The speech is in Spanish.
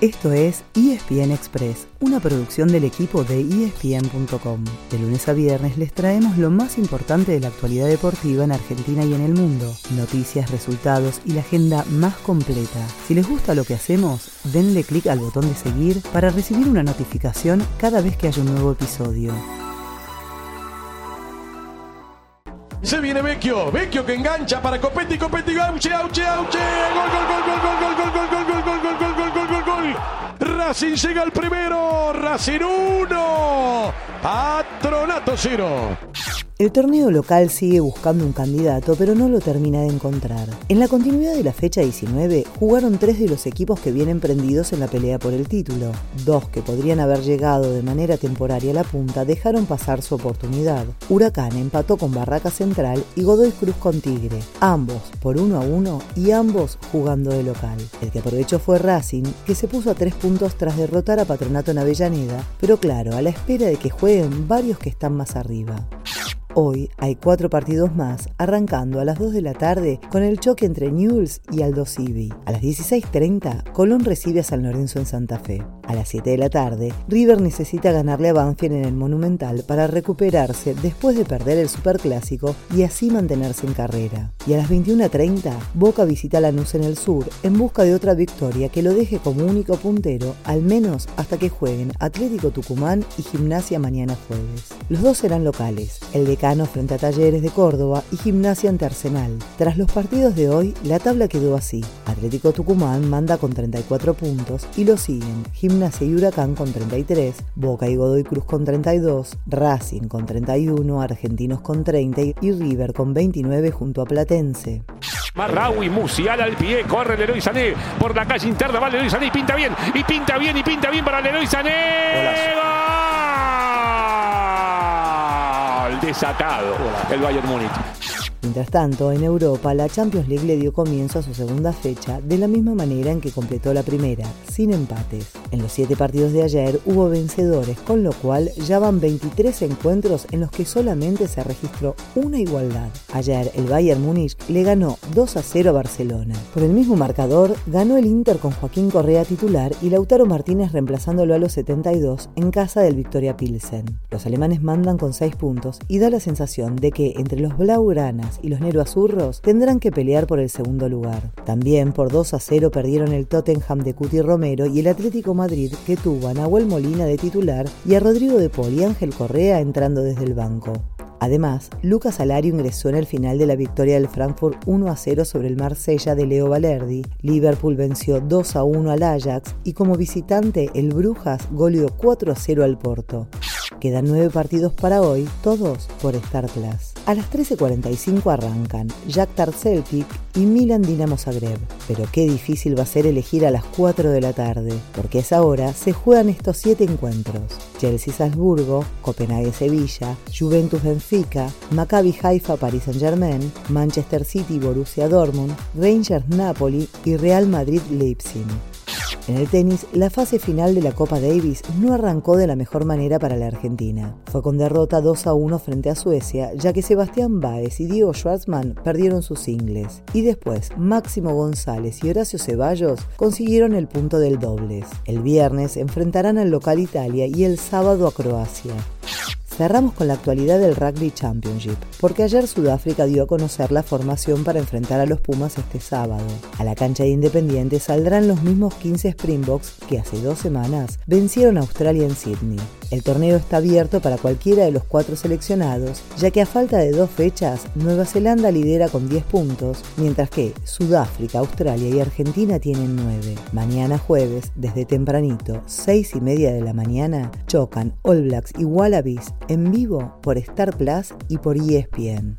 Esto es ESPN Express, una producción del equipo de ESPN.com. De lunes a viernes les traemos lo más importante de la actualidad deportiva en Argentina y en el mundo, noticias, resultados y la agenda más completa. Si les gusta lo que hacemos, denle clic al botón de seguir para recibir una notificación cada vez que haya un nuevo episodio. Se viene Vecchio, Vecchio que engancha para Copetti, Copetti, Auche, Auche, Auche, gol, gol, gol, gol, gol, gol, gol, gol, gol, gol, gol, gol, Racing llega al primero, Racing 1, Patronato 0. El torneo local sigue buscando un candidato, pero no lo termina de encontrar. En la continuidad de la fecha 19, jugaron tres de los equipos que vienen prendidos en la pelea por el título. Dos que podrían haber llegado de manera temporaria a la punta dejaron pasar su oportunidad. Huracán empató con Barraca Central y Godoy Cruz con Tigre, ambos por uno a uno y ambos jugando de local. El que aprovechó fue Racing, que se puso a tres puntos tras derrotar a Patronato en Avellaneda, pero claro, a la espera de que jueguen varios que están más arriba. Hoy hay cuatro partidos más, arrancando a las 2 de la tarde con el choque entre Newell's y Aldo Civi. A las 16.30, Colón recibe a San Lorenzo en Santa Fe. A las 7 de la tarde, River necesita ganarle a Banfield en el Monumental para recuperarse después de perder el Superclásico y así mantenerse en carrera. Y a las 21.30, Boca visita Lanús en el sur en busca de otra victoria que lo deje como único puntero, al menos hasta que jueguen Atlético Tucumán y Gimnasia mañana jueves. Los dos serán locales, el de frente a Talleres de Córdoba y Gimnasia ante Arsenal. Tras los partidos de hoy, la tabla quedó así. Atlético Tucumán manda con 34 puntos y lo siguen Gimnasia y Huracán con 33, Boca y Godoy Cruz con 32, Racing con 31, Argentinos con 30 y River con 29 junto a Platense. Marraui, Musial al pie, corre Leroy Sané por la calle interna, va Leroy Sané y pinta bien, y pinta bien, y pinta bien para Leroy Sané. Desatado el Bayern Múnich. Mientras tanto, en Europa, la Champions League le dio comienzo a su segunda fecha de la misma manera en que completó la primera, sin empates. En los siete partidos de ayer hubo vencedores, con lo cual ya van 23 encuentros en los que solamente se registró una igualdad. Ayer el Bayern Múnich le ganó 2 a 0 a Barcelona. Por el mismo marcador, ganó el Inter con Joaquín Correa titular y Lautaro Martínez reemplazándolo a los 72 en casa del Victoria Pilsen. Los alemanes mandan con 6 puntos y da la sensación de que entre los blaugranas y los Azurros tendrán que pelear por el segundo lugar. También por 2 a 0 perdieron el Tottenham de Cuti Romero y el Atlético Madrid que tuvo a Nahuel Molina de titular y a Rodrigo de Pol y Ángel Correa entrando desde el banco. Además, Lucas Alario ingresó en el final de la victoria del Frankfurt 1 a 0 sobre el Marsella de Leo Valerdi. Liverpool venció 2 a 1 al Ajax y como visitante el Brujas goleó 4 a 0 al Porto. Quedan nueve partidos para hoy, todos por Star Plus. A las 13.45 arrancan Jack Celtic y Milan Dinamo Zagreb. Pero qué difícil va a ser elegir a las 4 de la tarde, porque esa hora se juegan estos siete encuentros. Chelsea Salzburgo, Copenhague Sevilla, Juventus Benfica, Maccabi Haifa Paris Saint Germain, Manchester City Borussia Dortmund, Rangers Napoli y Real Madrid Leipzig. En el tenis, la fase final de la Copa Davis no arrancó de la mejor manera para la Argentina. Fue con derrota 2 a 1 frente a Suecia, ya que Sebastián Báez y Diego Schwartzman perdieron sus singles. Y después, Máximo González y Horacio Ceballos consiguieron el punto del dobles. El viernes enfrentarán al local Italia y el sábado a Croacia. Cerramos con la actualidad del Rugby Championship, porque ayer Sudáfrica dio a conocer la formación para enfrentar a los Pumas este sábado. A la cancha de Independiente saldrán los mismos 15 Springboks que hace dos semanas vencieron a Australia en Sydney. El torneo está abierto para cualquiera de los cuatro seleccionados, ya que a falta de dos fechas, Nueva Zelanda lidera con 10 puntos, mientras que Sudáfrica, Australia y Argentina tienen 9. Mañana jueves, desde tempranito, 6 y media de la mañana, chocan All Blacks y Wallabies en vivo por Star Plus y por ESPN.